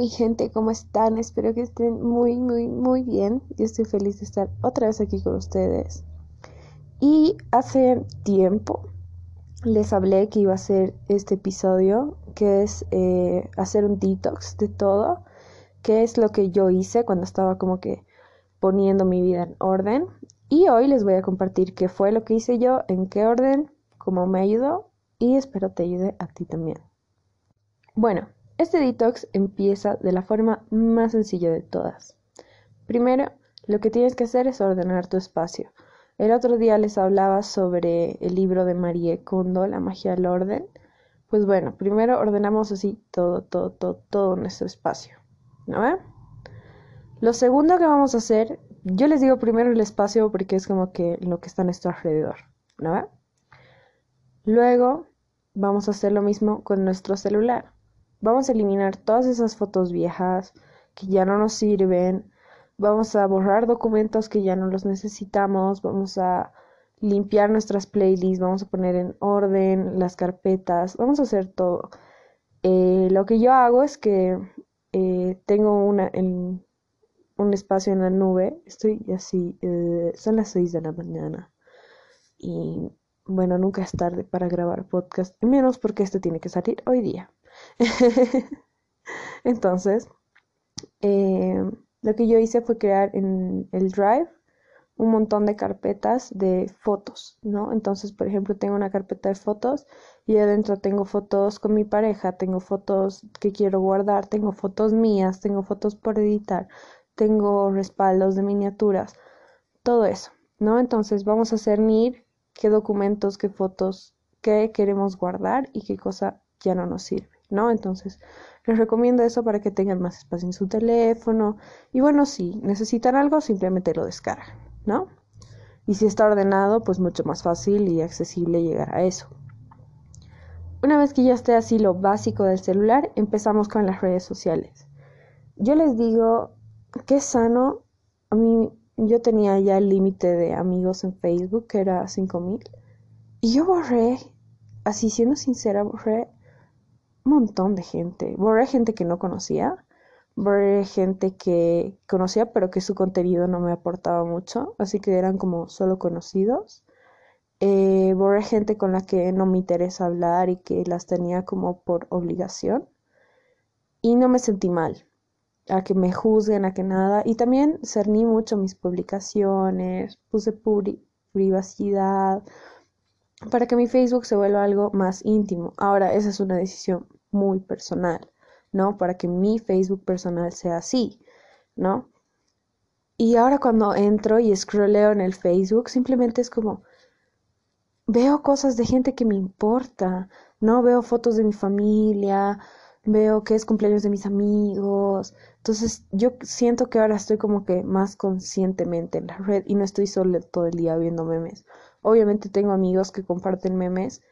mi gente, ¿cómo están? Espero que estén muy, muy, muy bien. Yo estoy feliz de estar otra vez aquí con ustedes. Y hace tiempo les hablé que iba a hacer este episodio, que es eh, hacer un detox de todo, que es lo que yo hice cuando estaba como que poniendo mi vida en orden. Y hoy les voy a compartir qué fue lo que hice yo, en qué orden, cómo me ayudó y espero te ayude a ti también. Bueno, este detox empieza de la forma más sencilla de todas. Primero, lo que tienes que hacer es ordenar tu espacio. El otro día les hablaba sobre el libro de Marie Kondo, La magia del orden. Pues bueno, primero ordenamos así todo, todo, todo, todo nuestro espacio. ¿No ve? Lo segundo que vamos a hacer, yo les digo primero el espacio porque es como que lo que está a nuestro alrededor. ¿No ve? Luego vamos a hacer lo mismo con nuestro celular. Vamos a eliminar todas esas fotos viejas que ya no nos sirven. Vamos a borrar documentos que ya no los necesitamos. Vamos a limpiar nuestras playlists. Vamos a poner en orden las carpetas. Vamos a hacer todo. Eh, lo que yo hago es que eh, tengo una, un espacio en la nube. Estoy así. Eh, son las 6 de la mañana. Y bueno, nunca es tarde para grabar podcast. Menos porque este tiene que salir hoy día. Entonces, eh, lo que yo hice fue crear en el Drive un montón de carpetas de fotos, ¿no? Entonces, por ejemplo, tengo una carpeta de fotos y adentro tengo fotos con mi pareja, tengo fotos que quiero guardar, tengo fotos mías, tengo fotos por editar, tengo respaldos de miniaturas, todo eso, ¿no? Entonces, vamos a cernir qué documentos, qué fotos, qué queremos guardar y qué cosa ya no nos sirve. ¿No? Entonces, les recomiendo eso para que tengan más espacio en su teléfono. Y bueno, si necesitan algo, simplemente lo descargan, ¿no? Y si está ordenado, pues mucho más fácil y accesible llegar a eso. Una vez que ya esté así lo básico del celular, empezamos con las redes sociales. Yo les digo que es sano. A mí, yo tenía ya el límite de amigos en Facebook, que era 5000. Y yo borré, así siendo sincera, borré montón de gente. Borré gente que no conocía, borré gente que conocía pero que su contenido no me aportaba mucho, así que eran como solo conocidos. Eh, borré gente con la que no me interesa hablar y que las tenía como por obligación. Y no me sentí mal a que me juzguen, a que nada. Y también cerní mucho mis publicaciones, puse privacidad, para que mi Facebook se vuelva algo más íntimo. Ahora, esa es una decisión muy personal, ¿no? Para que mi Facebook personal sea así, ¿no? Y ahora cuando entro y scrolleo en el Facebook, simplemente es como, veo cosas de gente que me importa, ¿no? Veo fotos de mi familia, veo que es cumpleaños de mis amigos. Entonces yo siento que ahora estoy como que más conscientemente en la red y no estoy solo todo el día viendo memes. Obviamente tengo amigos que comparten memes,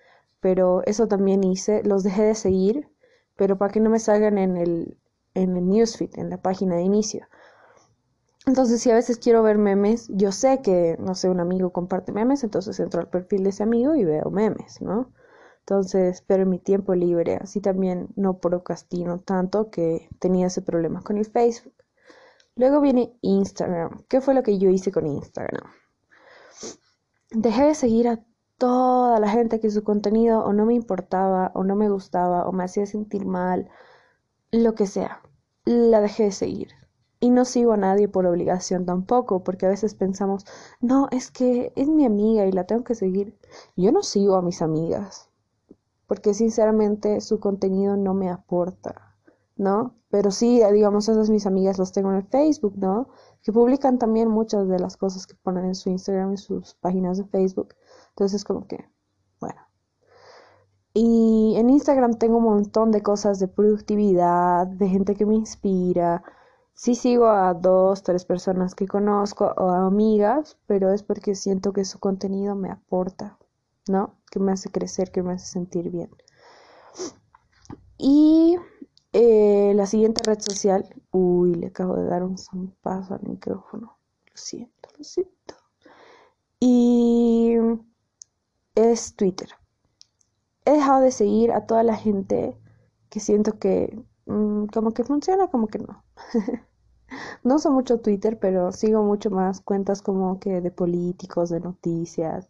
pero eso también hice, los dejé de seguir, pero para que no me salgan en el, en el newsfeed, en la página de inicio. Entonces, si a veces quiero ver memes, yo sé que, no sé, un amigo comparte memes, entonces entro al perfil de ese amigo y veo memes, ¿no? Entonces, pero en mi tiempo libre, así también no procrastino tanto que tenía ese problema con el Facebook. Luego viene Instagram. ¿Qué fue lo que yo hice con Instagram? Dejé de seguir a toda la gente que su contenido o no me importaba o no me gustaba o me hacía sentir mal, lo que sea. La dejé de seguir. Y no sigo a nadie por obligación tampoco, porque a veces pensamos, no, es que es mi amiga y la tengo que seguir. Yo no sigo a mis amigas, porque sinceramente su contenido no me aporta, ¿no? Pero sí, digamos, esas mis amigas las tengo en el Facebook, ¿no? Que publican también muchas de las cosas que ponen en su Instagram y sus páginas de Facebook. Entonces, como que, bueno. Y en Instagram tengo un montón de cosas de productividad, de gente que me inspira. Sí sigo a dos, tres personas que conozco o a amigas, pero es porque siento que su contenido me aporta, ¿no? Que me hace crecer, que me hace sentir bien. Y eh, la siguiente red social, uy, le acabo de dar un paso al micrófono. Lo siento, lo siento. Y es Twitter. He dejado de seguir a toda la gente que siento que mm, como que funciona, como que no. no uso mucho Twitter, pero sigo mucho más cuentas como que de políticos, de noticias.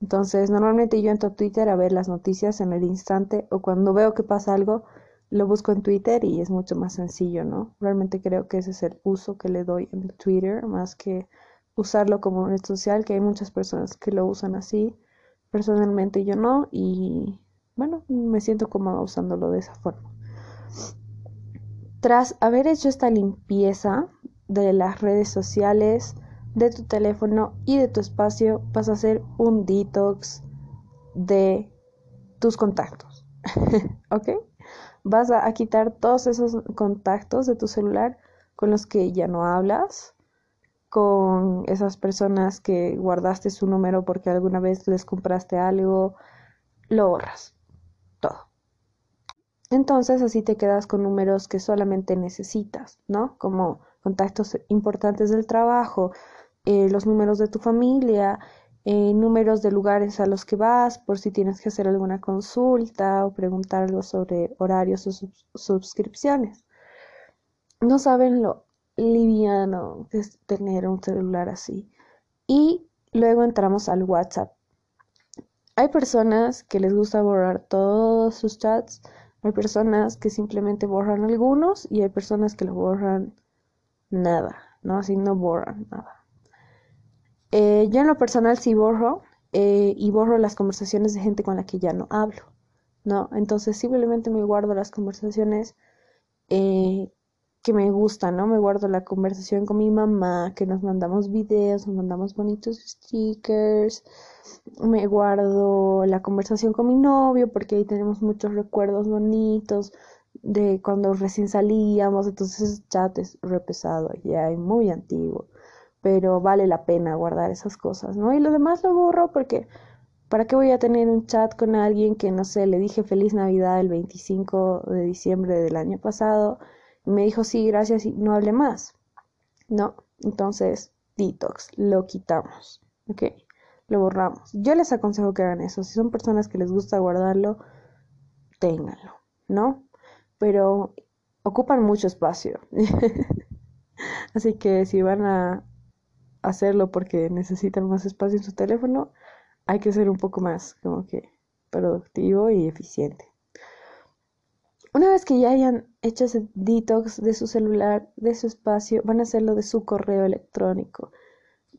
Entonces, normalmente yo entro a Twitter a ver las noticias en el instante o cuando veo que pasa algo, lo busco en Twitter y es mucho más sencillo, ¿no? Realmente creo que ese es el uso que le doy en Twitter, más que usarlo como red social, que hay muchas personas que lo usan así. Personalmente yo no y bueno, me siento cómoda usándolo de esa forma. Tras haber hecho esta limpieza de las redes sociales, de tu teléfono y de tu espacio, vas a hacer un detox de tus contactos. ¿Ok? Vas a, quitar todos esos contactos de tu celular con los que ya no hablas, con esas personas que guardaste su número porque alguna vez les compraste algo, lo borras. Todo. Entonces así te quedas con números que solamente necesitas, ¿no? Como contactos importantes del trabajo, eh, los números de tu familia, eh, números de lugares a los que vas por si tienes que hacer alguna consulta o preguntar algo sobre horarios o suscripciones. No saben lo liviano que es tener un celular así. Y luego entramos al WhatsApp. Hay personas que les gusta borrar todos sus chats, hay personas que simplemente borran algunos y hay personas que lo borran nada, ¿no? Así no borran nada. Eh, yo en lo personal sí borro eh, y borro las conversaciones de gente con la que ya no hablo, ¿no? Entonces simplemente me guardo las conversaciones eh, que me gustan, ¿no? Me guardo la conversación con mi mamá, que nos mandamos videos, nos mandamos bonitos stickers, me guardo la conversación con mi novio, porque ahí tenemos muchos recuerdos bonitos de cuando recién salíamos, entonces ese chat es re pesado, ya es muy antiguo pero vale la pena guardar esas cosas, ¿no? Y lo demás lo borro porque ¿para qué voy a tener un chat con alguien que, no sé, le dije feliz Navidad el 25 de diciembre del año pasado y me dijo sí, gracias y no hable más? No, entonces, detox, lo quitamos, ¿ok? Lo borramos. Yo les aconsejo que hagan eso. Si son personas que les gusta guardarlo, ténganlo, ¿no? Pero ocupan mucho espacio. Así que si van a hacerlo porque necesitan más espacio en su teléfono, hay que ser un poco más como que productivo y eficiente. Una vez que ya hayan hecho ese detox de su celular, de su espacio, van a hacerlo de su correo electrónico.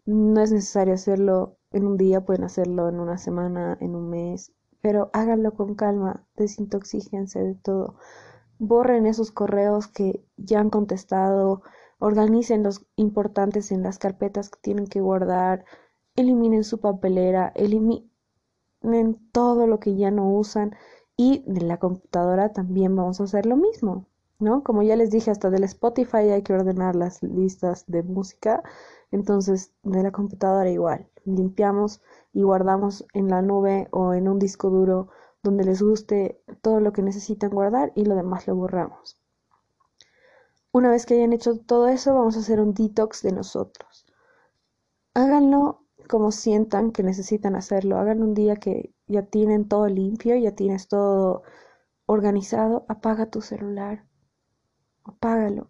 No es necesario hacerlo en un día, pueden hacerlo en una semana, en un mes, pero háganlo con calma, desintoxíquense de todo. Borren esos correos que ya han contestado, Organicen los importantes en las carpetas que tienen que guardar, eliminen su papelera, eliminen todo lo que ya no usan y de la computadora también vamos a hacer lo mismo, ¿no? Como ya les dije, hasta del Spotify hay que ordenar las listas de música, entonces de la computadora igual, limpiamos y guardamos en la nube o en un disco duro donde les guste todo lo que necesitan guardar y lo demás lo borramos. Una vez que hayan hecho todo eso, vamos a hacer un detox de nosotros. Háganlo como sientan que necesitan hacerlo. Hagan un día que ya tienen todo limpio, ya tienes todo organizado. Apaga tu celular. Apágalo.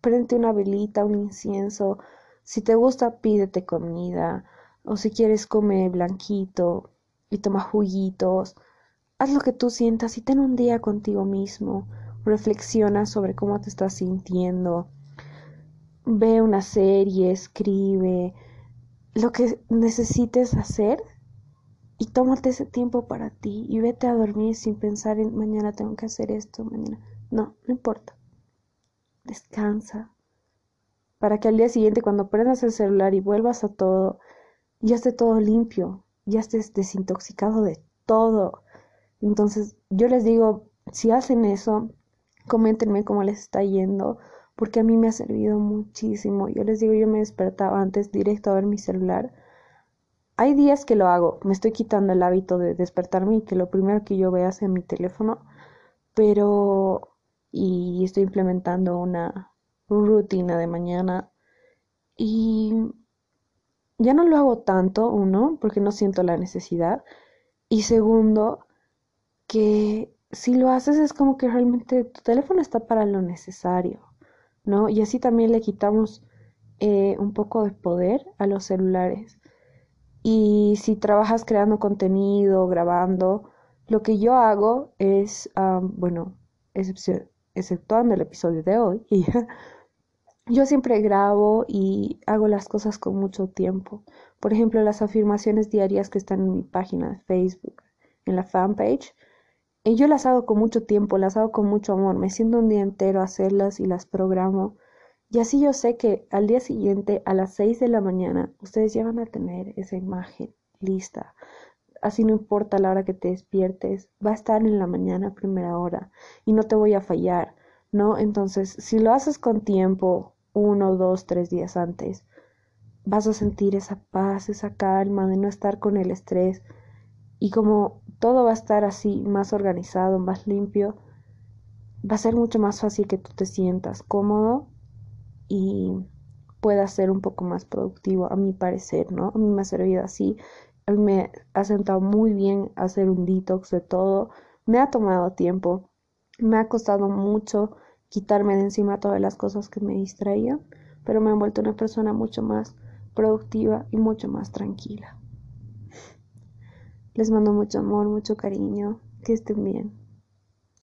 Prende una velita, un incienso. Si te gusta, pídete comida. O si quieres, come blanquito y toma juguitos. Haz lo que tú sientas y ten un día contigo mismo reflexiona sobre cómo te estás sintiendo, ve una serie, escribe, lo que necesites hacer y tómate ese tiempo para ti y vete a dormir sin pensar en mañana tengo que hacer esto, mañana. No, no importa. Descansa. Para que al día siguiente cuando prendas el celular y vuelvas a todo, ya esté todo limpio, ya estés desintoxicado de todo. Entonces, yo les digo, si hacen eso, Coméntenme cómo les está yendo, porque a mí me ha servido muchísimo. Yo les digo, yo me despertaba antes directo a ver mi celular. Hay días que lo hago, me estoy quitando el hábito de despertarme y que lo primero que yo vea sea mi teléfono, pero y estoy implementando una rutina de mañana y ya no lo hago tanto, uno, porque no siento la necesidad, y segundo, que si lo haces es como que realmente tu teléfono está para lo necesario, ¿no? Y así también le quitamos eh, un poco de poder a los celulares. Y si trabajas creando contenido, grabando, lo que yo hago es, bueno, exceptuando el episodio de hoy, yo siempre grabo y hago las cosas con mucho tiempo. Por ejemplo, las afirmaciones diarias que están en mi página de Facebook, en la fanpage, y yo las hago con mucho tiempo, las hago con mucho amor. Me siento un día entero a hacerlas y las programo. Y así yo sé que al día siguiente, a las 6 de la mañana, ustedes ya van a tener esa imagen lista. Así no importa la hora que te despiertes, va a estar en la mañana primera hora y no te voy a fallar, ¿no? Entonces, si lo haces con tiempo, uno, dos, tres días antes, vas a sentir esa paz, esa calma de no estar con el estrés y como todo va a estar así más organizado, más limpio, va a ser mucho más fácil que tú te sientas cómodo y puedas ser un poco más productivo, a mi parecer, ¿no? A mí me ha servido así, a mí me ha sentado muy bien hacer un detox de todo, me ha tomado tiempo, me ha costado mucho quitarme de encima todas las cosas que me distraían, pero me han vuelto una persona mucho más productiva y mucho más tranquila. Les mando mucho amor, mucho cariño, que estén bien.